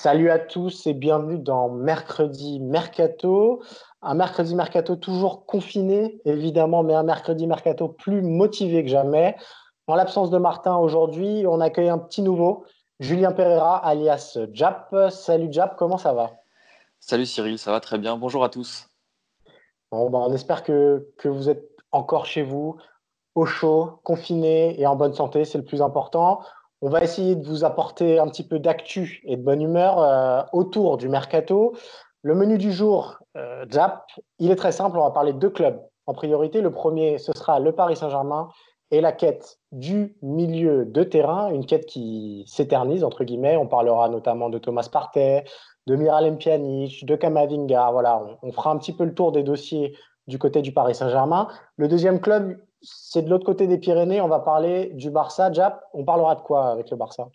Salut à tous et bienvenue dans Mercredi Mercato. Un mercredi mercato toujours confiné, évidemment, mais un mercredi mercato plus motivé que jamais. En l'absence de Martin aujourd'hui, on accueille un petit nouveau, Julien Pereira, alias Jap. Salut Jap, comment ça va? Salut Cyril, ça va très bien. Bonjour à tous. Bon, ben, on espère que, que vous êtes encore chez vous, au chaud, confiné et en bonne santé, c'est le plus important. On va essayer de vous apporter un petit peu d'actu et de bonne humeur euh, autour du mercato. Le menu du jour, euh, il est très simple. On va parler de deux clubs en priorité. Le premier, ce sera le Paris Saint-Germain et la quête du milieu de terrain, une quête qui s'éternise, entre guillemets. On parlera notamment de Thomas Partey, de Miralem Pjanic, de Kamavinga. Voilà, on, on, fera un petit peu le tour des dossiers du côté du Paris Saint-Germain. Le deuxième club, c'est de l'autre côté des Pyrénées. On va parler du Barça. Jap, on parlera de quoi avec le Barça?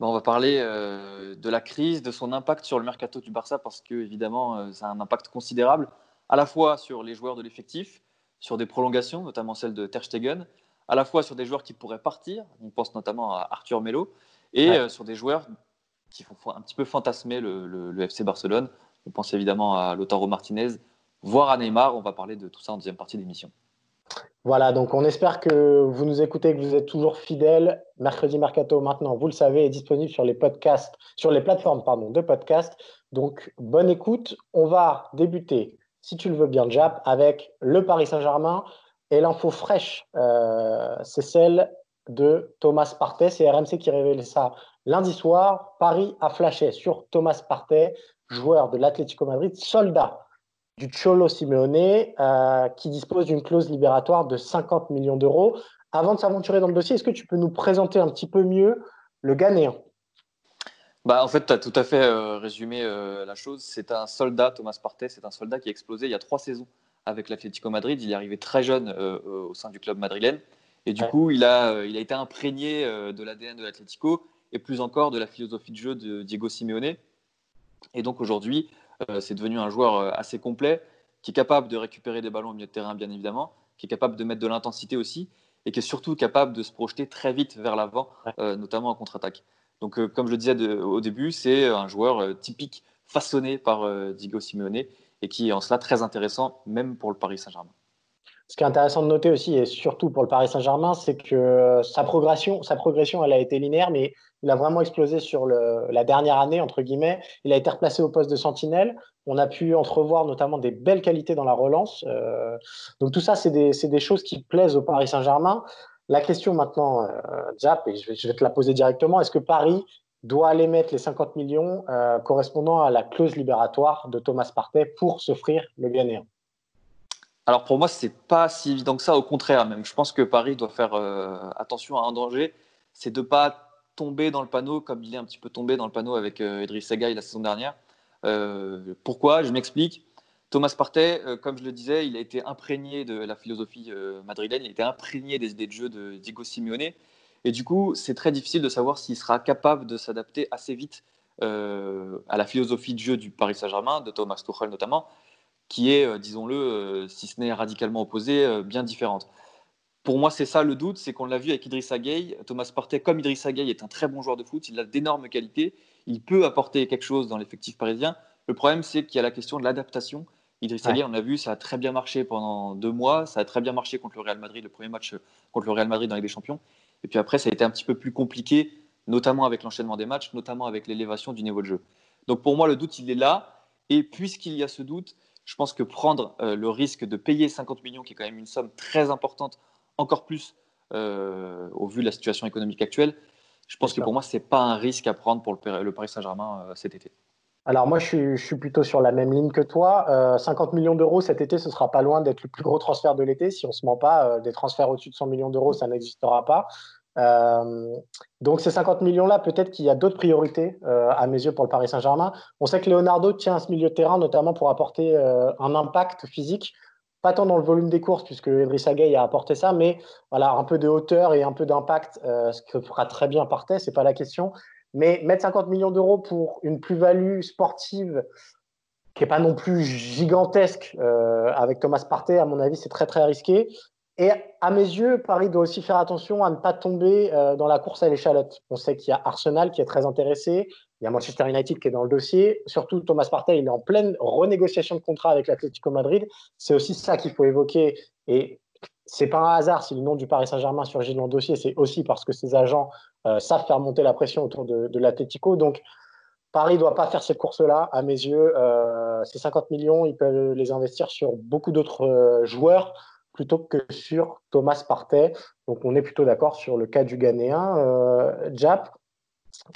On va parler euh, de la crise, de son impact sur le mercato du Barça, parce que évidemment, euh, ça a un impact considérable, à la fois sur les joueurs de l'effectif, sur des prolongations, notamment celle de Ter Stegen, à la fois sur des joueurs qui pourraient partir, on pense notamment à Arthur Melo, et ouais. euh, sur des joueurs qui font un petit peu fantasmer le, le, le, FC Barcelone. On pense évidemment à Lautaro Martinez, voire à Neymar. On va parler de tout ça en deuxième partie d'émission. Voilà, donc on espère que vous nous écoutez, que vous êtes toujours fidèles. Mercredi Mercato, maintenant, vous le savez, est disponible sur les podcasts, sur les plateformes pardon, de podcast. Donc, bonne écoute. On va débuter, si tu le veux bien, Jap, avec le Paris Saint-Germain. Et l'info fraîche, euh, c'est celle de Thomas Partey. C'est RMC qui révèle ça lundi soir. Paris a flashé sur Thomas Partey, joueur de l'Atlético Madrid, soldat du Cholo Simeone, euh, qui dispose d'une clause libératoire de 50 millions d'euros. Avant de s'aventurer dans le dossier, est-ce que tu peux nous présenter un petit peu mieux le Ghanéen? Bah, En fait, tu as tout à fait euh, résumé euh, la chose. C'est un soldat, Thomas Partey, c'est un soldat qui a explosé il y a trois saisons avec l'Atlético Madrid. Il est arrivé très jeune au sein du club madrilène. Et du ouais. coup, il a, il a été imprégné de l'ADN de l'Atlético et plus encore de la philosophie de jeu de Diego Simeone. Et donc aujourd'hui, c'est devenu un joueur euh, assez complet, qui est capable de récupérer des ballons au milieu de terrain, bien évidemment, qui est capable de mettre de l'intensité aussi, et qui est surtout capable de se projeter très vite vers l'avant, euh, notamment en contre-attaque. Donc, euh, comme je le disais de, au début, c'est un joueur euh, typique, façonné par euh, Diego Simeone, et qui est en cela très intéressant, même pour le Paris Saint-Germain. Ce qui est intéressant de noter aussi, et surtout pour le Paris Saint-Germain, c'est que sa progression, sa progression, elle a été linéaire, mais il a vraiment explosé sur le, la dernière année, entre guillemets. Il a été replacé au poste de sentinelle. On a pu entrevoir notamment des belles qualités dans la relance. Euh, donc tout ça, c'est des, des, choses qui plaisent au Paris Saint-Germain. La question maintenant, euh, et je vais, je vais, te la poser directement, est-ce que Paris doit aller mettre les 50 millions euh, correspondant à la clause libératoire de Thomas Partey pour s'offrir le Ghanéen alors pour moi, c'est pas si évident que ça. Au contraire, même, je pense que Paris doit faire euh, attention à un danger, c'est de pas tomber dans le panneau comme il est un petit peu tombé dans le panneau avec euh, Segaï la saison dernière. Euh, pourquoi? Je m'explique. Thomas Partey, euh, comme je le disais, il a été imprégné de la philosophie madrilène, il a été imprégné des idées de jeu de Diego Simeone. Et du coup, c'est très difficile de savoir s'il sera capable de s'adapter assez vite à la philosophie de jeu du Paris Saint-Germain, de Thomas Tuchel notamment, qui est, euh, disons-le, euh, si ce n'est radicalement opposée, euh, bien différente. Pour moi, c'est ça le doute, c'est qu'on l'a vu avec Idrissa Gueye. Thomas Partey, comme Idrissa Gueye, est un très bon joueur de foot, il a d'énormes qualités, il peut apporter quelque chose dans l'effectif parisien. Le problème, c'est qu'il y a la question de l'adaptation. Idrissa ouais. Gueye, on l'a vu, ça a très bien marché pendant deux mois, ça a très bien marché contre le Real Madrid, le premier match contre le Real Madrid dans les des Champions. Et puis après, ça a été un petit peu plus compliqué, notamment avec l'enchaînement des matchs, notamment avec l'élévation du niveau de jeu. Donc pour moi, le doute, il est là. Et puisqu'il y a ce doute, je pense que prendre euh, le risque de payer 50 millions, qui est quand même une somme très importante, encore plus euh, au vu de la situation économique actuelle, je pense que pour moi, ce n'est pas un risque à prendre pour le, le Paris Saint-Germain euh, cet été. Alors moi, je suis, je suis, plutôt sur la même ligne que toi. Euh, 50 millions d'euros cet été, ce sera pas loin d'être le plus gros transfert de l'été. Si on se ment pas, des transferts au-dessus de 100 millions d'euros, ça n'existera pas. Donc ces 50 millions-là, peut-être qu'il y a d'autres priorités à mes yeux pour le Paris Saint-Germain. On sait que Leonardo tient à ce milieu de terrain, notamment pour apporter un impact physique pas tant dans le volume des courses, puisque Idrissa Gueye a apporté ça, mais voilà, un peu de hauteur et un peu d'impact, euh, ce que fera très bien Partey, c'est pas la question. Mais mettre 50 millions d'euros pour une plus-value sportive qui n'est pas non plus gigantesque euh, avec Thomas Partey, à mon avis, c'est très très risqué. Et à mes yeux, Paris doit aussi faire attention à ne pas tomber euh, dans la course à l'échalote. On sait qu'il y a Arsenal qui est très intéressé, il y a Manchester United qui est dans le dossier. Surtout, Thomas Partey, il est en pleine renégociation de contrat avec l'Atlético Madrid. C'est aussi ça qu'il faut évoquer. Et c'est pas un hasard si le nom du Paris Saint-Germain surgit dans le dossier. C'est aussi parce que ses agents euh, savent faire monter la pression autour de, l'Atlético. Donc, Paris ne doit pas faire cette course-là, à mes yeux. Euh, ces 50 millions, ils peuvent les investir sur beaucoup d'autres joueurs plutôt que sur Thomas Partey. Donc, on est plutôt d'accord sur le cas du Ghanéen. Euh, Jap,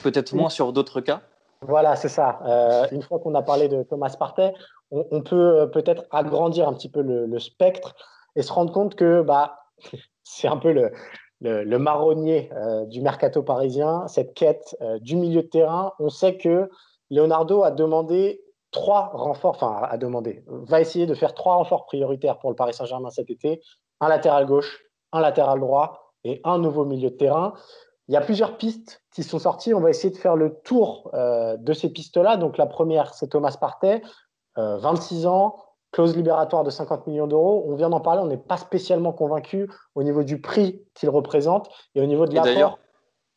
Peut-être moins sur d'autres cas Voilà, c'est ça. Euh, une fois qu'on a parlé de Thomas Partey, on, peut euh, peut-être agrandir un petit peu le, spectre et se rendre compte que bah, c'est un peu le, le, marronnier euh, du mercato parisien, cette quête du milieu de terrain. On sait que Leonardo a demandé trois renforts, enfin a demandé, va essayer de faire trois renforts prioritaires pour le Paris Saint-Germain cet été, un latéral gauche, un latéral droit et un nouveau milieu de terrain. Il y a plusieurs pistes qui sont sorties. On va essayer de faire le tour euh, de ces pistes-là. Donc la première, c'est Thomas Partey, 26 euh, ans, clause libératoire de 50 millions d'euros. On vient d'en parler, on n'est pas spécialement convaincu au niveau du prix qu'il représente et au niveau de l'apport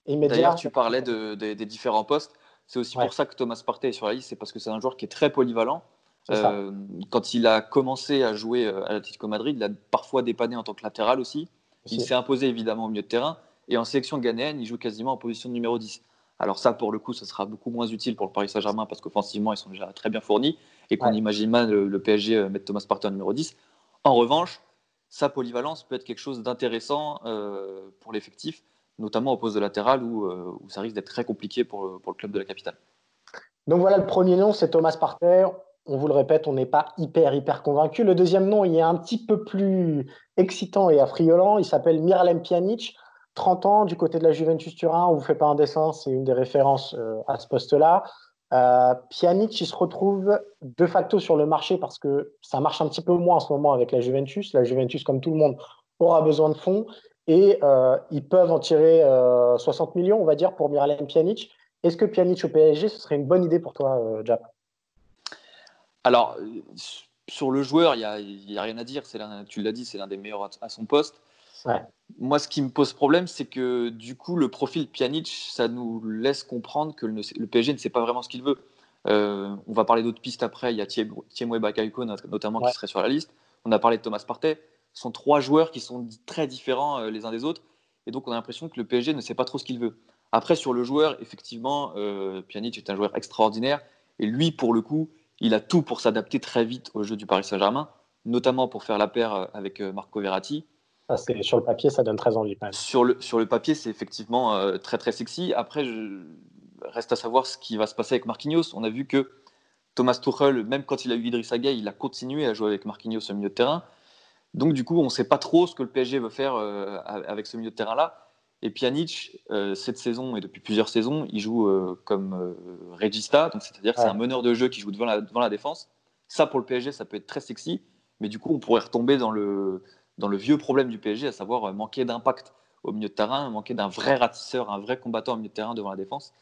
immédiat. D'ailleurs, tu parlais des différents postes. C'est aussi pour ça que Thomas Partey est sur la liste, c'est parce que c'est un joueur qui est très polyvalent. Euh, quand il a commencé à jouer à l'Atlético Madrid, il a parfois dépanné en tant que latéral aussi. Il s'est imposé évidemment au milieu de terrain. Et en sélection ghanéenne, il joue quasiment en position de numéro 10. Alors ça, pour le coup, ça sera beaucoup moins utile pour le Paris Saint-Germain parce qu'offensivement, ils sont déjà très bien fournis et qu'on imagine mal le, PSG euh, mettre Thomas Partey en numéro 10. En revanche, sa polyvalence peut être quelque chose d'intéressant euh, pour l'effectif, notamment au poste de latéral où, euh, ça risque d'être très compliqué pour, pour, le club de la capitale. Donc voilà, le premier nom, c'est Thomas Partey. On vous le répète, on n'est pas hyper, hyper convaincu. Le deuxième nom, il est un petit peu plus excitant et affriolant. Il s'appelle Miralem Pjanic. 30 ans du côté de la Juventus Turin, on vous fait pas un dessin, c'est une des références euh, à ce poste-là. Euh, Pjanic, il se retrouve de facto sur le marché parce que ça marche un petit peu moins en ce moment avec la Juventus. La Juventus, comme tout le monde, aura besoin de fonds et euh, ils peuvent en tirer 60 millions, on va dire, pour Miralem Pjanic. Est-ce que Pjanic au PSG, ce serait une bonne idée pour toi, Jap? Alors, sur le joueur, il n'y a, a, rien à dire. Tu l'as dit, c'est l'un des meilleurs à son poste. Moi, ce qui me pose problème, c'est que du coup, le profil Pjanic, ça nous laisse comprendre que le, PSG ne sait pas vraiment ce qu'il veut. Euh, on va parler d'autres pistes après. Il y a Thiemwe Bakayoko notamment qui serait sur la liste. On a parlé de Thomas Partey. Ce sont trois joueurs qui sont très différents euh, les uns des autres. Et donc, on a l'impression que le PSG ne sait pas trop ce qu'il veut. Après, sur le joueur, effectivement, euh, Pjanic est un joueur extraordinaire. Et lui, pour le coup, il a tout pour s'adapter très vite au jeu du Paris Saint-Germain, notamment pour faire la paire avec Marco Verratti sur le papier, ça donne très envie. Sur, le, sur le papier, c'est effectivement euh, très très sexy. Après, je... reste à savoir ce qui va se passer avec Marquinhos. On a vu que Thomas Tuchel, même quand il a eu Idrissa Gueye, il a continué à jouer avec Marquinhos au milieu de terrain. Donc du coup, on ne sait pas trop ce que le PSG veut faire euh, avec ce milieu de terrain-là. Et Pjanic, euh, cette saison et depuis plusieurs saisons, il joue comme regista, donc c'est-à-dire que c'est un meneur de jeu qui joue devant la, devant la défense. Ça, pour le PSG, ça peut être très sexy, mais du coup, on pourrait retomber dans le, dans le vieux problème du PSG, à savoir euh, manquer d'impact au milieu de terrain, manquer d'un vrai ratisseur, un vrai combattant au milieu de terrain devant la défense.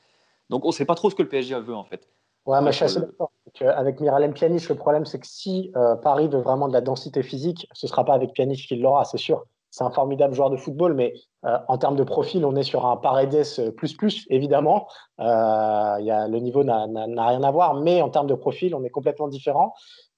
Donc on ne sait pas trop ce que le PSG veut en fait. Ouais, mais je suis assez d'accord. Avec Miralem Pjanic, le problème c'est que si euh, Paris veut vraiment de la densité physique, ce ne sera pas avec Pjanic qu'il l'aura, c'est sûr. C'est un formidable joueur de football, mais euh, en termes de profil, on est sur un Paredes plus plus, évidemment. y a, le niveau n'a rien à voir, mais en termes de profil, on est complètement différent.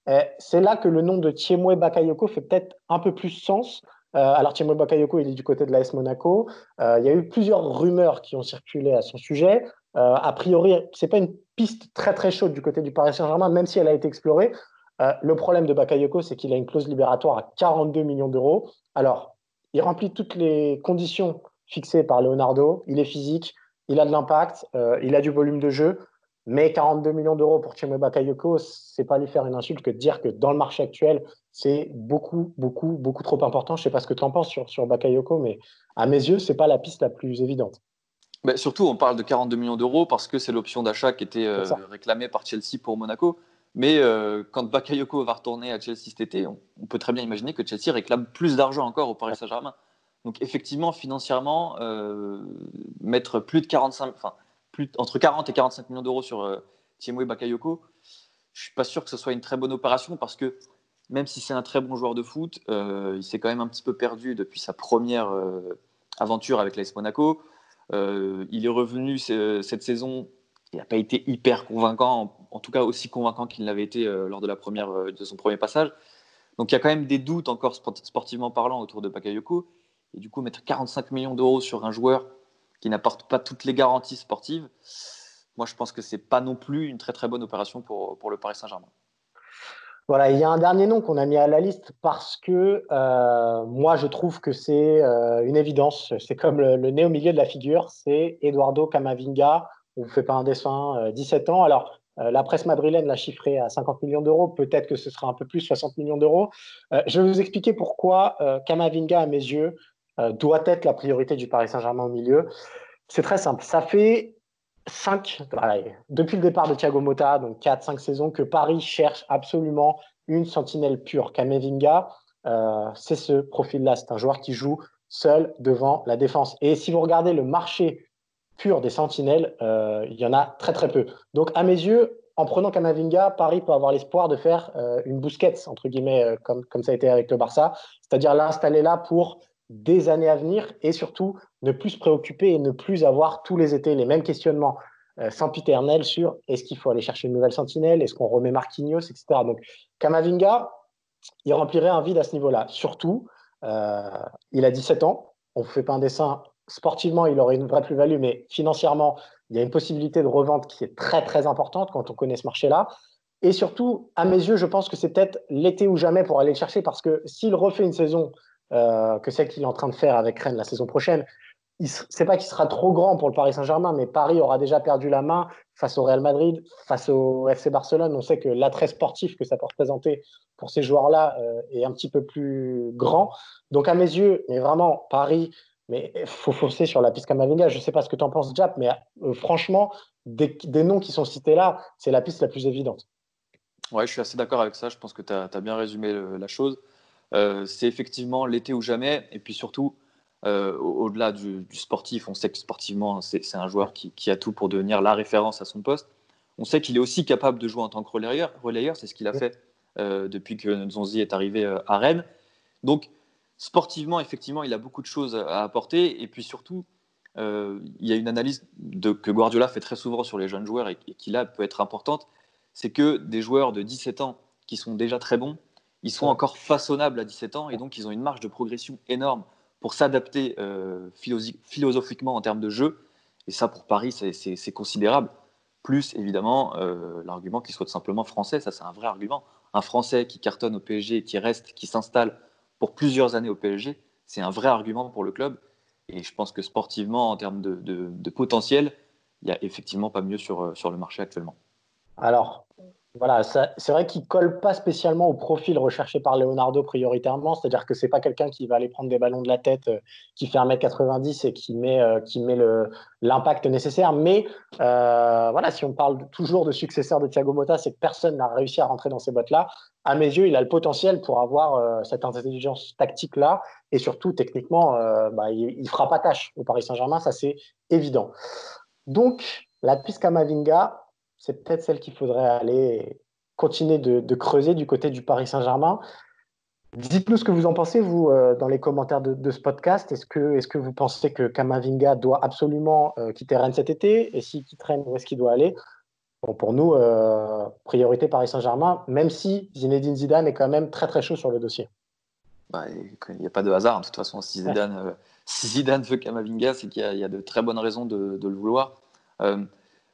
Euh, c'est là que le nom de Thiemwe Bakayoko fait peut-être un peu plus sens. Euh, alors Thiemwe Bakayoko, il est du côté de l'AS Monaco. Euh, il y a eu plusieurs rumeurs qui ont circulé à son sujet. a priori, c'est pas une piste très très chaude du côté du Paris Saint-Germain, même si elle a été explorée. le problème de Bakayoko, c'est qu'il a une clause libératoire à 42 millions d'euros. Alors, il remplit toutes les conditions fixées par Leonardo. Il est physique, il a de l'impact, il a du volume de jeu. Mais 42 millions d'euros pour Timo Bakayoko, c'est pas lui faire une insulte que de dire que dans le marché actuel, c'est beaucoup, beaucoup, beaucoup trop important. Je ne sais pas ce que tu en penses sur, sur Bakayoko, mais à mes yeux, ce n'est pas la piste la plus évidente. Mais surtout, on parle de 42 millions d'euros parce que c'est l'option d'achat qui était euh, réclamée par Chelsea pour Monaco. Mais euh, quand Bakayoko va retourner à Chelsea cet été, on, peut très bien imaginer que Chelsea réclame plus d'argent encore au Paris Saint-Germain. Donc effectivement, financièrement, euh, mettre plus de 45, enfin, plus, entre 40 et 45 millions d'euros sur euh, et Bakayoko, je suis pas sûr que ce soit une très bonne opération parce que même si c'est un très bon joueur de foot, il s'est quand même un petit peu perdu depuis sa première aventure avec l'AS Monaco. Il est revenu cette saison il n'a pas été hyper convaincant, en, tout cas aussi convaincant qu'il l'avait été euh, lors euh, de son premier passage. Donc il y a quand même des doutes encore sportivement parlant autour de Bakayoko. Et du coup, mettre 45 millions d'euros sur un joueur qui n'apporte pas toutes les garanties sportives, moi je pense que c'est pas non plus une très très bonne opération pour le Paris Saint-Germain. Voilà, il y a un dernier nom qu'on a mis à la liste parce que euh, moi je trouve que c'est une évidence. C'est comme le, nez au milieu de la figure, c'est Eduardo Camavinga, on ne fait pas un dessin, 17 euh, ans. Alors, euh, la presse madrilène l'a chiffré à 50 millions d'euros. Peut-être que ce sera un peu plus, 60 millions d'euros. Euh, je vais vous expliquer pourquoi Kamavinga, à mes yeux, doit être la priorité du Paris Saint-Germain au milieu. C'est très simple. Ça fait 5, depuis le départ de Thiago Motta, donc 4-5 saisons, que Paris cherche absolument une sentinelle pure. Kamavinga, c'est ce profil-là. C'est un joueur qui joue seul devant la défense. Et si vous regardez le marché pur des sentinelles, euh, il y en a très très peu. Donc à mes yeux, en prenant Kamavinga, Paris peut avoir l'espoir de faire euh, une bousquette, entre guillemets, euh, comme, comme ça a été avec le Barça, c'est-à-dire l'installer là pour des années à venir et surtout ne plus se préoccuper et ne plus avoir tous les étés les mêmes questionnements sempiternels sur est-ce qu'il faut aller chercher une nouvelle sentinelle, est-ce qu'on remet Marquinhos, etc. Donc Kamavinga, il remplirait un vide à ce niveau-là. Surtout, il a 17 ans, on ne fait pas un dessin sportivement, il aurait une vraie plus-value, mais financièrement, il y a une possibilité de revente qui est très, très importante quand on connaît ce marché-là. Et surtout, à mes yeux, je pense que c'est peut-être l'été ou jamais pour aller le chercher, parce que s'il refait une saison euh, que celle qu'il est en train de faire avec Rennes la saison prochaine, c'est pas qu'il sera trop grand pour le Paris Saint-Germain, mais Paris aura déjà perdu la main face au Real Madrid, face au FC Barcelone. On sait que l'attrait sportif que ça peut représenter pour ces joueurs-là euh, est un petit peu plus grand. Donc à mes yeux, mais vraiment, Paris mais faut foncer sur la piste Kamavinga. Je sais pas ce que tu en penses, Jap, mais euh, franchement, des, noms qui sont cités là, c'est la piste la plus évidente. Ouais, je suis assez d'accord avec ça. Je pense que tu as, bien résumé la chose. Euh, c'est effectivement l'été ou jamais. Et puis surtout, euh, au-delà du, sportif, on sait que sportivement, c'est un joueur qui, a tout pour devenir la référence à son poste. On sait qu'il est aussi capable de jouer en tant que relayeur. relayeur c'est ce qu'il a fait depuis que Nzonzi est arrivé à Rennes. Donc, sportivement, effectivement, il a beaucoup de choses à apporter. Et puis surtout, euh, il y a une analyse que Guardiola fait très souvent sur les jeunes joueurs et, qui là peut être importante. C'est que des joueurs de 17 ans qui sont déjà très bons, ils sont encore façonnables à 17 ans et donc ils ont une marge de progression énorme pour s'adapter euh, philosophiquement en termes de jeu. Et ça, pour Paris, c'est considérable. Plus, évidemment, euh, l'argument qu'il soit simplement français, ça c'est un vrai argument. Un Français qui cartonne au PSG, qui reste, qui s'installe pour plusieurs années au PSG, c'est un vrai argument pour le club. Et je pense que sportivement, en termes de, potentiel, il n'y a effectivement pas mieux sur, sur le marché actuellement. Alors, voilà, c'est vrai qu'il colle pas spécialement au profil recherché par Leonardo prioritairement, c'est-à-dire que c'est pas quelqu'un qui va aller prendre des ballons de la tête, euh, qui fait 1m90 et qui met, euh, met l'impact nécessaire. Mais euh, voilà, si on parle toujours de successeur de Thiago Motta, c'est que personne n'a réussi à rentrer dans ces bottes-là. À mes yeux, il a le potentiel pour avoir cette intelligence tactique-là et surtout techniquement, bah, il, ne fera pas tâche au Paris Saint-Germain, ça c'est évident. Donc, la piste Kamavinga, c'est peut-être celle qu'il faudrait aller continuer de, creuser du côté du Paris Saint-Germain. Dites-nous ce que vous en pensez, vous, euh, dans les commentaires de, ce podcast. Est-ce que, est que vous pensez que Kamavinga doit absolument euh, quitter Rennes cet été? Et s'il quitte Rennes, où est-ce qu'il doit aller? Pour nous, euh, priorité Paris Saint-Germain, même si Zinedine Zidane est quand même très très chaud sur le dossier. Bah, il n'y a pas de hasard. De toute façon, si Zidane, veut Kamavinga, c'est qu'il y, a de très bonnes raisons de le vouloir.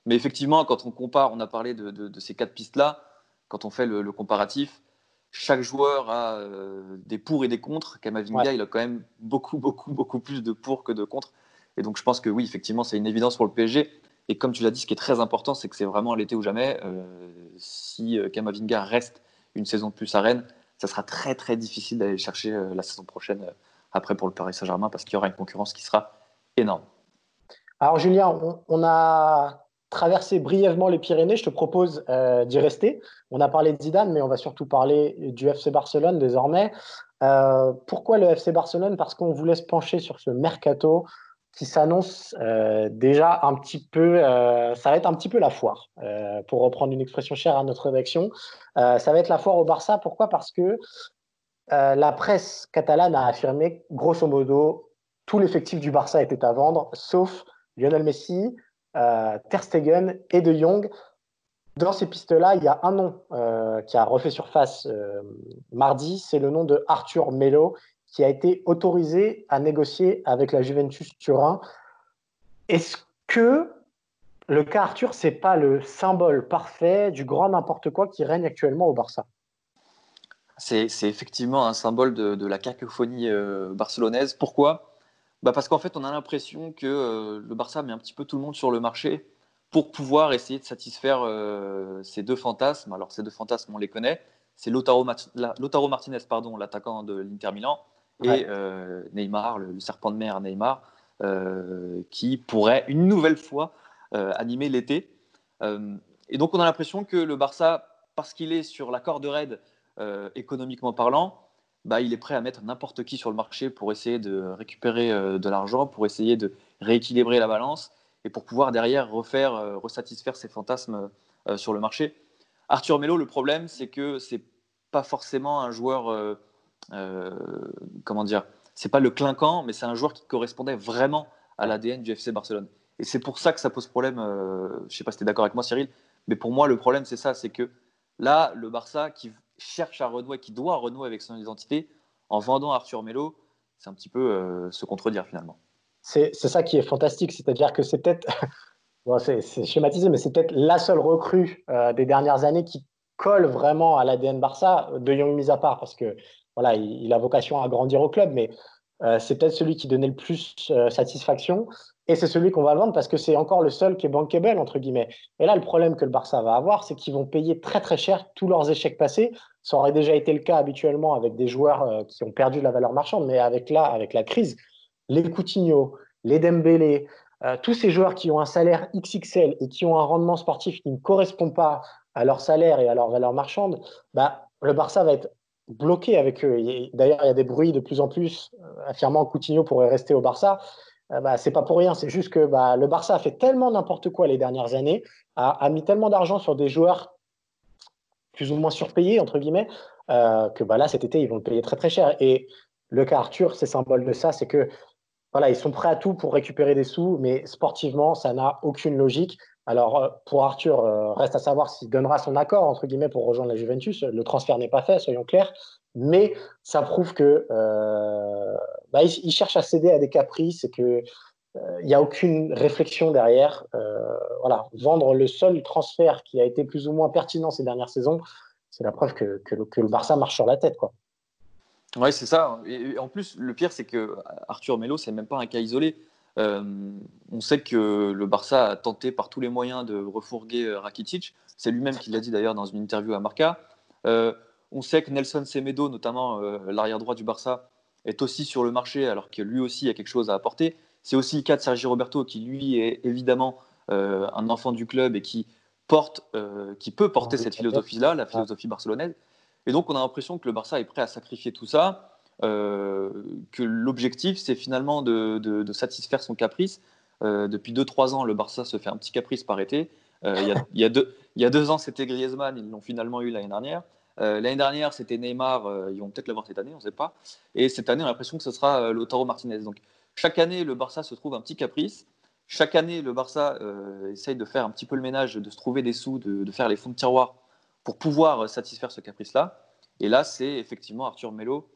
Mais effectivement, quand on compare, on a parlé de, ces quatre pistes-là, quand on fait le, comparatif, chaque joueur a euh, des pour et des contre. Kamavinga, il a quand même beaucoup, beaucoup, beaucoup plus de pour que de contre. Et donc, je pense que oui, effectivement, c'est une évidence pour le PSG. Et comme tu l'as dit, ce qui est très important, c'est que c'est vraiment l'été ou jamais. Euh, si euh, Kamavinga reste une saison de plus à Rennes, ça sera très très difficile d'aller chercher la saison prochaine après pour le Paris Saint-Germain parce qu'il y aura une concurrence qui sera énorme. Alors Julien, on, a traversé brièvement les Pyrénées, je te propose d'y rester. On a parlé de Zidane, mais on va surtout parler du FC Barcelone désormais. pourquoi le FC Barcelone? Parce qu'on vous laisse pencher sur ce mercato qui s'annonce euh, déjà un petit peu, euh, ça va être un petit peu la foire, euh, pour reprendre une expression chère à notre rédaction. ça va être la foire au Barça. Pourquoi? Parce que la presse catalane a affirmé, grosso modo, tout l'effectif du Barça était à vendre, sauf Lionel Messi, Ter Stegen et De Jong. Dans ces pistes-là, il y a un nom qui a refait surface mardi, c'est le nom de Arthur Melo, qui a été autorisé à négocier avec la Juventus Turin. Est-ce que le cas Arthur, c'est pas le symbole parfait du grand n'importe quoi qui règne actuellement au Barça? C'est, effectivement un symbole de, la cacophonie euh, barcelonaise. Pourquoi? Bah Parce qu'en fait, on a l'impression que euh, le Barça met un petit peu tout le monde sur le marché pour pouvoir essayer de satisfaire euh, ces deux fantasmes. Alors, ces deux fantasmes, on les connaît. C'est Lautaro, Lautaro Martinez, pardon, l'attaquant de l'Inter Milan, et euh, Neymar, le, serpent de mer Neymar, qui pourrait une nouvelle fois animer l'été. et donc on a l'impression que le Barça, parce qu'il est sur la corde raide économiquement parlant, bah, il est prêt à mettre n'importe qui sur le marché pour essayer de récupérer de l'argent, pour essayer de rééquilibrer la balance et pour pouvoir derrière refaire, resatisfaire ses fantasmes sur le marché. Arthur Melo, le problème, c'est que c'est pas forcément un joueur euh, comment dire, c'est pas le clinquant, mais c'est un joueur qui correspondait vraiment à l'ADN du FC Barcelone. Et c'est pour ça que ça pose problème. Euh, je sais pas si tu es d'accord avec moi, Cyril, mais pour moi, le problème, c'est ça c'est que là, le Barça qui cherche à renouer, qui doit renouer avec son identité, en vendant Arthur Melo, c'est un petit peu euh, se contredire finalement. C'est ça qui est fantastique, c'est-à-dire que c'est peut-être, c'est schématisé, mais c'est peut-être la seule recrue des dernières années qui colle vraiment à l'ADN Barça, de Young mis à part, parce que voilà, il, a vocation à grandir au club, mais euh, c'est peut-être celui qui donnait le plus euh, satisfaction. Et c'est celui qu'on va vendre parce que c'est encore le seul qui est bankable, entre guillemets. Et là, le problème que le Barça va avoir, c'est qu'ils vont payer très très cher tous leurs échecs passés. Ça aurait déjà été le cas habituellement avec des joueurs euh, qui ont perdu la valeur marchande, mais avec là, avec la crise, les Coutinho, les Dembélé, tous ces joueurs qui ont un salaire XXL et qui ont un rendement sportif qui ne correspond pas à leur salaire et à leur valeur marchande, bah, le Barça va être bloqué avec eux. D'ailleurs, il y a des bruits de plus en plus euh, affirmant que Coutinho pourrait rester au Barça. Euh, bah, c'est pas pour rien, c'est juste que bah, le Barça a fait tellement n'importe quoi les dernières années, a, mis tellement d'argent sur des joueurs plus ou moins surpayés, entre guillemets, euh, que bah, là, cet été, ils vont le payer très très cher. Et le cas Arthur, c'est symbole de ça, c'est que voilà, ils sont prêts à tout pour récupérer des sous, mais sportivement, ça n'a aucune logique. Alors, euh, pour Arthur, euh, reste à savoir s'il donnera son accord, entre guillemets, pour rejoindre la Juventus. Le transfert n'est pas fait, soyons clairs. Mais ça prouve que euh, bah, cherche à céder à des caprices et qu'il n'y a aucune réflexion derrière. voilà, vendre le seul transfert qui a été plus ou moins pertinent ces dernières saisons, c'est la preuve que, le, Barça marche sur la tête. Quoi. Ouais, c'est ça. Et en plus, le pire, c'est que Arthur Melo, c'est même pas un cas isolé. Euh, on sait que le Barça a tenté par tous les moyens de refourguer euh, Rakitic. C'est lui-même qui l'a dit d'ailleurs dans une interview à Marca. Euh, on sait que Nelson Semedo, notamment l'arrière droit du Barça, est aussi sur le marché alors que lui aussi a quelque chose à apporter. C'est aussi le cas de Sergio Roberto qui lui est évidemment un enfant du club et qui porte, qui peut porter cette philosophie-là, la philosophie barcelonaise. Et donc on a l'impression que le Barça est prêt à sacrifier tout ça euh, que l'objectif, c'est finalement de, satisfaire son caprice. Euh, depuis 2-3 ans, le Barça se fait un petit caprice par été. Euh, il, y a, deux, y a, deux, ans, c'était Griezmann, ils l'ont finalement eu l'année dernière. L'année dernière, c'était Neymar, ils vont peut-être l'avoir cette année, on ne sait pas. Et cette année, on a l'impression que ce sera Lautaro Martinez. Donc, chaque année, le Barça se trouve un petit caprice. Chaque année, le Barça essaye de faire un petit peu le ménage, de se trouver des sous, de, de faire les fonds de tiroir pour pouvoir satisfaire ce caprice-là. Et là, c'est effectivement Arthur Melo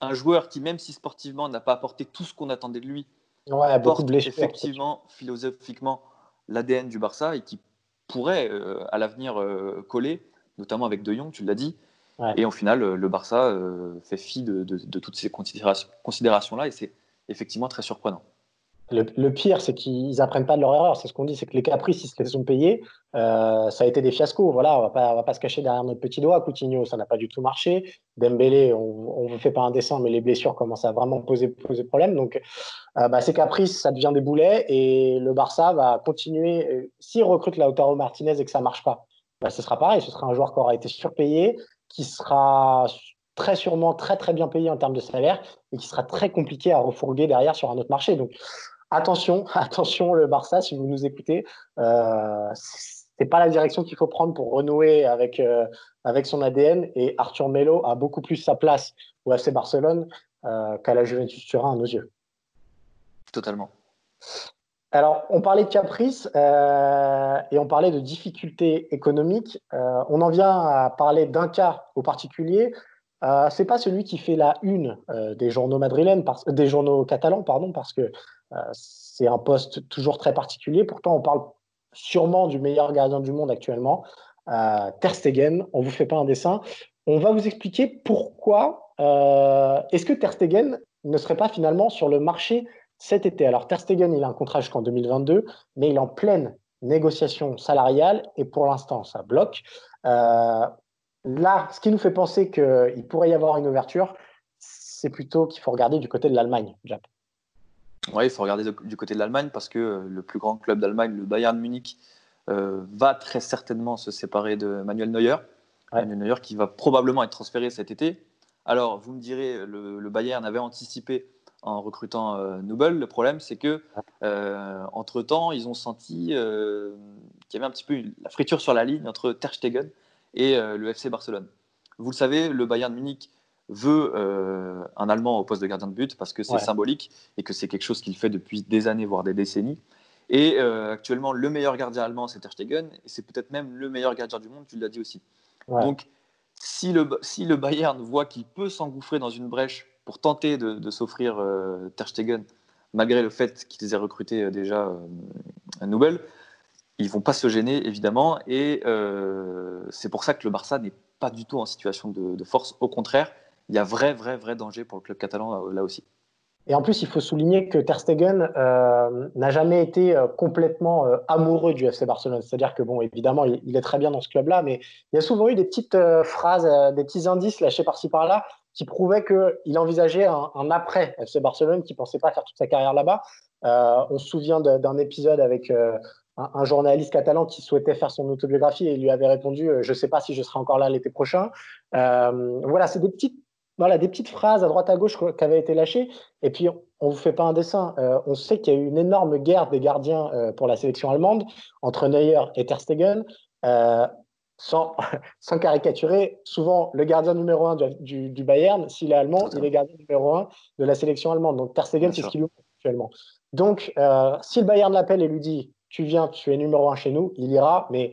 un joueur qui, même si sportivement n'a pas apporté tout ce qu'on attendait de lui, ouais, apporte effectivement, philosophiquement, l'ADN du Barça et qui pourrait euh, à l'avenir euh, coller, notamment avec De Jong, tu l'as dit. Et au final, euh, le Barça fait fi de, toutes ces considérations-là et c'est effectivement très surprenant. Le, pire, c'est qu'ils apprennent pas de leur erreur. C'est ce qu'on dit, c'est que les caprices, ils se les sont payés. Euh, ça a été des fiascos. Voilà, on va pas, va pas se cacher derrière notre petit doigt. Coutinho, ça n'a pas du tout marché. Dembélé, on ne fait pas un dessin, mais les blessures commencent à vraiment poser, poser problème. Donc, euh, bah, ces caprices, ça devient des boulets. Et le Barça va continuer. Euh, s'il recrute Lautaro Martinez et que ça marche pas, bah, ce sera pareil. Ce sera un joueur qui aura été surpayé, qui sera très sûrement très très bien payé en termes de salaire et qui sera très compliqué à refourguer derrière sur un autre marché. Donc attention, attention le Barça, si vous nous écoutez, euh, c'est pas la direction qu'il faut prendre pour renouer avec, euh, avec son ADN. Et Arthur Melo a beaucoup plus sa place au FC Barcelone euh, qu'à la Juventus Turin à nos yeux. Totalement. Alors, on parlait de caprice euh, et on parlait de difficultés économiques. on en vient à parler d'un cas au particulier. Euh, c'est pas celui qui fait la une des journaux madrilènes, des journaux catalans, pardon, parce que euh, c'est un poste toujours très particulier. Pourtant, on parle sûrement du meilleur gardien du monde actuellement, euh, Ter Stegen. On vous fait pas un dessin. On va vous expliquer pourquoi. Euh, est-ce que Ter Stegen ne serait pas finalement sur le marché cet été Alors Ter Stegen, il a un contrat jusqu'en 2022, mais il est en pleine négociation salariale et pour l'instant, ça bloque. là, ce qui nous fait penser qu'il pourrait y avoir une ouverture, c'est plutôt qu'il faut regarder du côté de l'Allemagne, Jap. Oui, il faut regarder du côté de l'Allemagne parce que euh, le plus grand club d'Allemagne, le Bayern Munich, euh, va très certainement se séparer de Manuel Neuer. Manuel Neuer qui va probablement être transféré cet été. Alors, vous me direz, le, Bayern avait anticipé en recrutant euh. Le problème, c'est que entre-temps, ils ont senti qu'il y avait un petit peu la friture sur la ligne entre Ter Stegen et le FC Barcelone. Vous le savez, le Bayern Munich veut euh, un Allemand au poste de gardien de but parce que c'est symbolique et que c'est quelque chose qu'il fait depuis des années, voire des décennies. Et euh, actuellement, le meilleur gardien allemand, c'est Ter Stegen, et c'est peut-être même le meilleur gardien du monde, tu l'as dit aussi. Donc, si le, si le Bayern voit qu'il peut s'engouffrer dans une brèche pour tenter de, s'offrir euh, Ter Stegen, malgré le fait qu'ils aient recruté déjà un Nobel, ils vont pas se gêner, évidemment, et c'est pour ça que le Barça n'est pas du tout en situation de, force. Au contraire, il y a vrai, vrai, vrai danger pour le club catalan euh, là aussi. Et en plus, il faut souligner que Ter Stegen euh, n'a jamais été euh, complètement amoureux du FC Barcelone. C'est-à-dire que, bon, évidemment, il, est très bien dans ce club-là, mais il y a souvent eu des petites phrases, des petits indices lâchés par-ci par-là qui prouvaient qu'il envisageait un, après FC Barcelone, qui ne pensait pas faire toute sa carrière là-bas. on se souvient d'un épisode avec un, journaliste catalan qui souhaitait faire son autobiographie et lui avait répondu Je ne sais pas si je serai encore là l'été prochain. voilà, c'est des petites voilà, des petites phrases à droite à gauche qui avaient été lâchées. Et puis, on ne vous fait pas un dessin. Euh, on sait qu'il y a eu une énorme guerre des gardiens euh, pour la sélection allemande entre Neuer et Ter Stegen. Euh, sans, sans, caricaturer, souvent le gardien numéro un du, du, Bayern, s'il est allemand, il est gardien numéro un de la sélection allemande. Donc Ter Stegen, c'est ce qu'il lui actuellement. Donc, si le Bayern l'appelle et lui dit Tu viens, tu es numéro un chez nous, il ira. Mais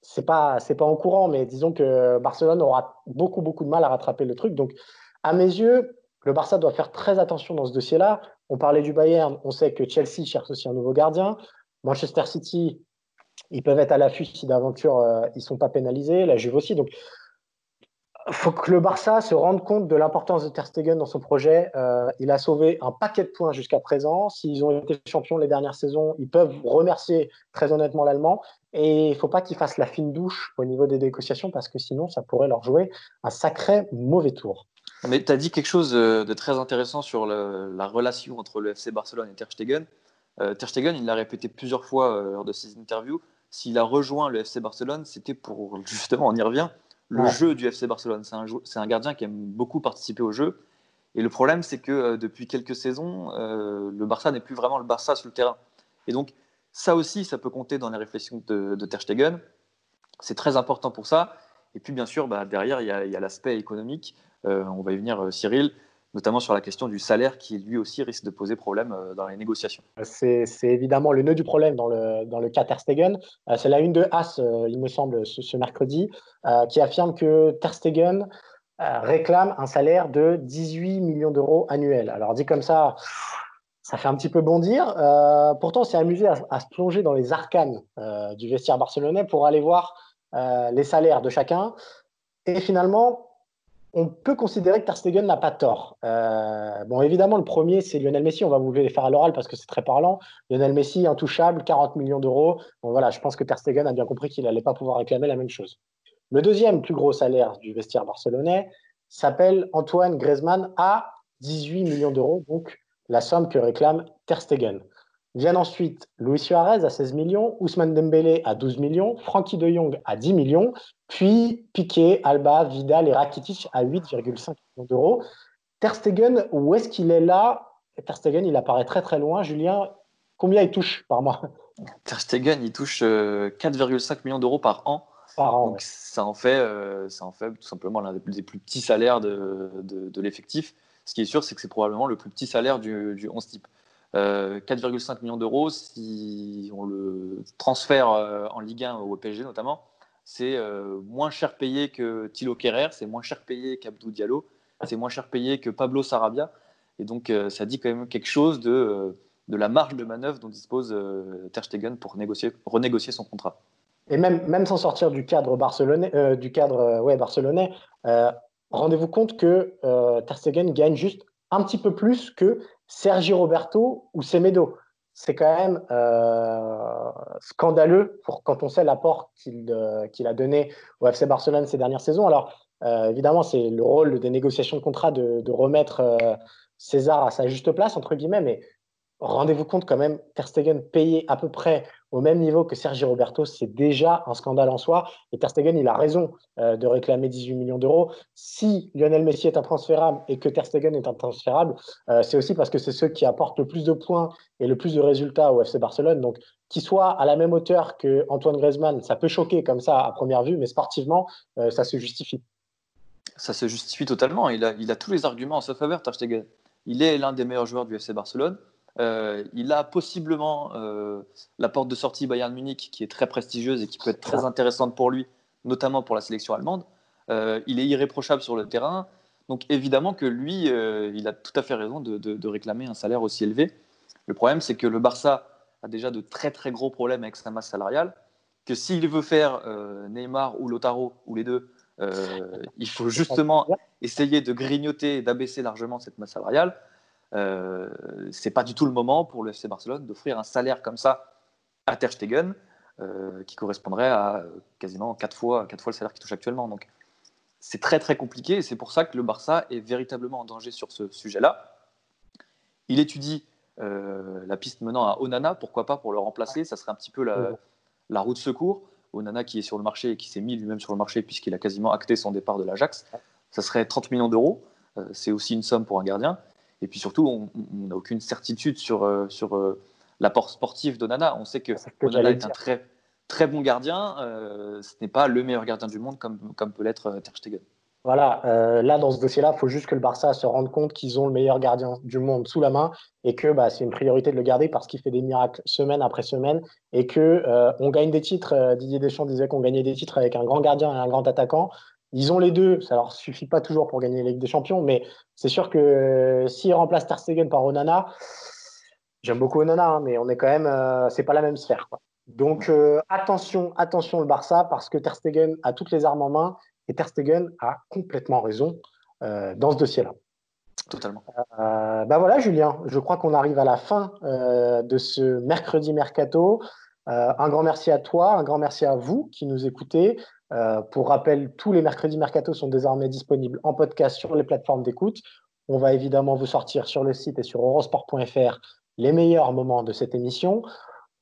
c'est pas c'est pas en courant, mais disons que Barcelone aura beaucoup beaucoup de mal à rattraper le truc. Donc, à mes yeux, le Barça doit faire très attention dans ce dossier-là. On parlait du Bayern, on sait que Chelsea cherche aussi un nouveau gardien. Manchester City, ils peuvent être à l'affût si d'aventure euh, ils sont pas pénalisés. La Juve aussi. Donc, faut que le Barça se rende compte de l'importance de Ter Stegen dans son projet. Euh, il a sauvé un paquet de points jusqu'à présent. S'ils ont été champions les dernières saisons, ils peuvent remercier très honnêtement l'Allemand. Et il ne faut pas qu'ils fassent la fine douche au niveau des négociations parce que sinon, ça pourrait leur jouer un sacré mauvais tour. Mais tu as dit quelque chose euh, de très intéressant sur la relation entre le FC Barcelone et Ter Stegen. Ter Stegen, il l'a répété plusieurs fois lors de ses interviews. S'il a rejoint le FC Barcelone, c'était pour, justement, on y revient, le jeu du FC Barcelone. C'est un, un, gardien qui aime beaucoup participer au jeu. Et le problème, c'est que euh, depuis quelques saisons, euh, le Barça n'est plus vraiment le Barça sur le terrain. Et donc, ça aussi, ça peut compter dans les réflexions de, de Ter Stegen. C'est très important pour ça. Et puis, bien sûr, bah, derrière, il y a, l'aspect économique. Euh, on va y venir, Cyril notamment sur la question du salaire qui lui aussi risque de poser problème euh, dans les négociations. C'est évidemment le nœud du problème dans le, dans cas Ter Stegen. Euh, c'est la une de As, euh, il me semble, ce, mercredi, qui affirme que Ter Stegen réclame un salaire de 18 millions d'euros annuels. Alors dit comme ça, ça fait un petit peu bondir. pourtant, c'est amusé à, se plonger dans les arcanes du vestiaire barcelonais pour aller voir les salaires de chacun. Et finalement, on peut considérer que Ter Stegen n'a pas tort. Euh, bon, évidemment, le premier, c'est Lionel Messi. On va vous les faire à l'oral parce que c'est très parlant. Lionel Messi, intouchable, 40 millions d'euros. Bon, voilà, je pense que Ter Stegen a bien compris qu'il n'allait pas pouvoir réclamer la même chose. Le deuxième plus gros salaire du vestiaire barcelonais s'appelle Antoine Griezmann à 18 millions d'euros, donc la somme que réclame Ter Stegen. Viennent ensuite Luis Suarez à 16 millions, Ousmane Dembélé à 12 millions, Frankie de Jong à 10 millions, puis Piqué, Alba, Vidal et Rakitic à 8,5 millions d'euros. Ter Stegen, où est-ce qu'il est là? Ter Stegen, il apparaît très très loin. Julien, combien il touche par mois? Ter Stegen, il touche 4,5 euh, millions d'euros par an. Par an. Donc ça, en fait, euh, ça en fait tout simplement l'un des, plus petits salaires de, de, l'effectif. Ce qui est sûr, c'est que c'est probablement le plus petit salaire du, du 11 type. 4,5 euh, millions d'euros, si on le transfère en Ligue 1 au PSG notamment, c'est euh, moins cher payé que Thilo Kerrer, c'est moins cher payé qu'Abdou Diallo, c'est moins cher payé que Pablo Sarabia. Et donc, euh, ça dit quand même quelque chose de, euh, de la marge de manœuvre dont dispose Ter Stegen pour négocier, renégocier son contrat. Et même, même sans sortir du cadre barcelonais, du cadre, ouais, barcelonais rendez-vous compte que Ter Stegen gagne juste un petit peu plus que Sergi Roberto ou Semedo c'est quand même euh, scandaleux pour, quand on sait l'apport qu'il euh, a donné au FC Barcelone ces dernières saisons. Alors, euh, évidemment, c'est le rôle des négociations de contrat de, de remettre César à sa juste place, entre guillemets, mais rendez-vous compte quand même, Ter Stegen payé à peu près au même niveau que Sergi Roberto, c'est déjà un scandale en soi. Et Ter Stegen, il a raison euh, de réclamer 18 millions d'euros. Si Lionel Messi est intransférable et que Ter Stegen est intransférable, euh, c'est aussi parce que c'est ceux qui apportent le plus de points et le plus de résultats au FC Barcelone. Donc, qu'il soit à la même hauteur que Antoine Griezmann, ça peut choquer comme ça à première vue, mais sportivement, euh, ça se justifie. Ça se justifie totalement. Il a, il a tous les arguments en sa faveur, Ter Stegen. Il est l'un des meilleurs joueurs du FC Barcelone. Euh, il a possiblement euh, la porte de sortie Bayern Munich qui est très prestigieuse et qui peut être très intéressante pour lui, notamment pour la sélection allemande. Euh, il est irréprochable sur le terrain. Donc évidemment que lui, il a tout à fait raison de, réclamer un salaire aussi élevé. Le problème, c'est que le Barça a déjà de très très gros problèmes avec sa masse salariale, que s'il veut faire Neymar ou Lotaro, ou les deux, il faut justement essayer de grignoter et d'abaisser largement cette masse salariale. Euh, c'est pas du tout le moment pour le FC Barcelone d'offrir un salaire comme ça à Ter Stegen, euh, qui correspondrait à quasiment 4 fois, quatre fois le salaire qu'il touche actuellement. Donc c'est très très compliqué et c'est pour ça que le Barça est véritablement en danger sur ce sujet-là. Il étudie euh, la piste menant à Onana, pourquoi pas pour le remplacer, ça serait un petit peu la, la roue de secours. Onana qui est sur le marché et qui s'est mis lui-même sur le marché puisqu'il a quasiment acté son départ de l'Ajax, ça serait 30 millions d'euros. c'est aussi une somme pour un gardien. Et puis surtout, on n'a aucune certitude sur, euh, sur euh, l'apport sportif d'Onana. On sait que Onana est un très, très bon gardien. Euh, ce n'est pas le meilleur gardien du monde comme, comme peut l'être Ter Stegen. Voilà, là dans ce dossier-là, il faut juste que le Barça se rende compte qu'ils ont le meilleur gardien du monde sous la main et que bah, c'est une priorité de le garder parce qu'il fait des miracles semaine après semaine et que on gagne des titres. Didier Deschamps disait qu'on gagnait des titres avec un grand gardien et un grand attaquant. Ils ont les deux, ça leur suffit pas toujours pour gagner la Ligue des Champions, mais c'est sûr que euh, s'ils remplacent Ter Stegen par Onana, j'aime beaucoup Onana, hein, mais on est quand même, euh, c'est pas la même sphère. Donc euh, attention, attention le Barça, parce que Ter Stegen a toutes les armes en main et Ter Stegen a complètement raison dans ce dossier-là. Totalement. bah voilà, Julien, je crois qu'on arrive à la fin de ce mercredi mercato. un grand merci à toi, un grand merci à vous qui nous écoutez. Euh, pour rappel, tous les mercredis mercato sont désormais disponibles en podcast sur les plateformes d'écoute. On va évidemment vous sortir sur le site et sur eurosport.fr les meilleurs moments de cette émission.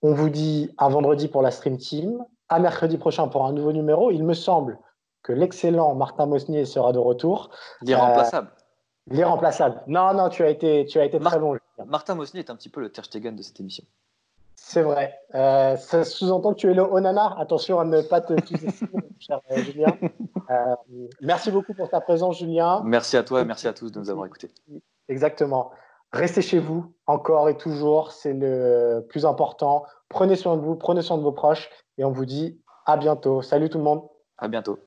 On vous dit à vendredi pour la Stream Team, à mercredi prochain pour un nouveau numéro. Il me semble que l'excellent Martin Mosnier sera de retour. L'irremplaçable. Euh, l'irremplaçable. Non, non, tu as été, tu as été très bon. Martin Mosnier est un petit peu le Terstegen de cette émission. C'est vrai. Euh, ça sous-entend que tu es le Onana. Attention à ne pas te cher euh, Julien. Euh, merci beaucoup pour ta présence, Julien. Merci à toi et merci à tous de nous avoir écoutés. Exactement. Restez chez vous, encore et toujours. C'est le plus important. Prenez soin de vous, prenez soin de vos proches et on vous dit à bientôt. Salut tout le monde. À bientôt.